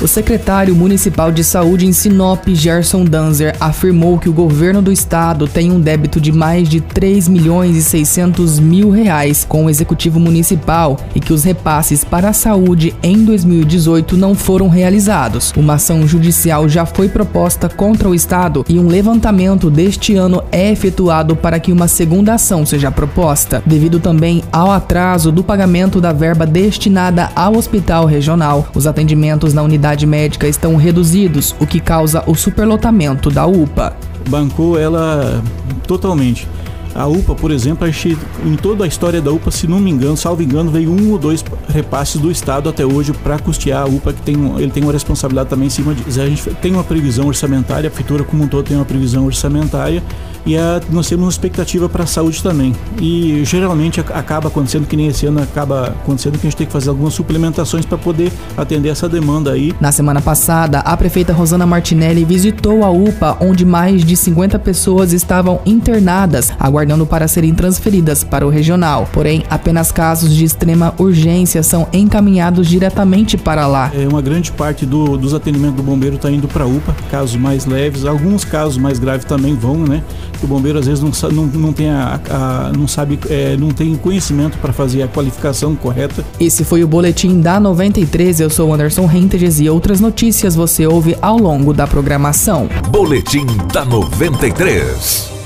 O secretário municipal de saúde em Sinop, Gerson Danzer, afirmou que o governo do estado tem um débito de mais de 3 milhões e 600 mil reais com o executivo municipal e que os repasses para a saúde em 2018 não foram realizados. Uma ação judicial já foi proposta contra o estado e um levantamento deste ano é efetuado para que uma segunda ação seja proposta, devido também ao atraso do pagamento da verba destinada ao hospital regional. Os atendimentos na unidade unidade médica estão reduzidos, o que causa o superlotamento da UPA. Bancou ela totalmente. A UPA, por exemplo, em toda a história da UPA, se não me engano, salvo engano, veio um ou dois repasses do Estado até hoje para custear a UPA, que tem, ele tem uma responsabilidade também em cima de. A gente tem uma previsão orçamentária, a Prefeitura como um todo tem uma previsão orçamentária e a, nós temos uma expectativa para a saúde também. E geralmente acaba acontecendo, que nem esse ano acaba acontecendo, que a gente tem que fazer algumas suplementações para poder atender essa demanda aí. Na semana passada, a prefeita Rosana Martinelli visitou a UPA, onde mais de 50 pessoas estavam internadas, aguardando para serem transferidas para o regional. Porém, apenas casos de extrema urgência são encaminhados diretamente para lá. É, uma grande parte do, dos atendimentos do bombeiro está indo para a UPA, casos mais leves, alguns casos mais graves também vão, né? Que o bombeiro às vezes não, não, não tem, a, a não sabe, é, não tem conhecimento para fazer a qualificação correta. Esse foi o boletim da 93. Eu sou Anderson Rentes e outras notícias você ouve ao longo da programação. Boletim da 93.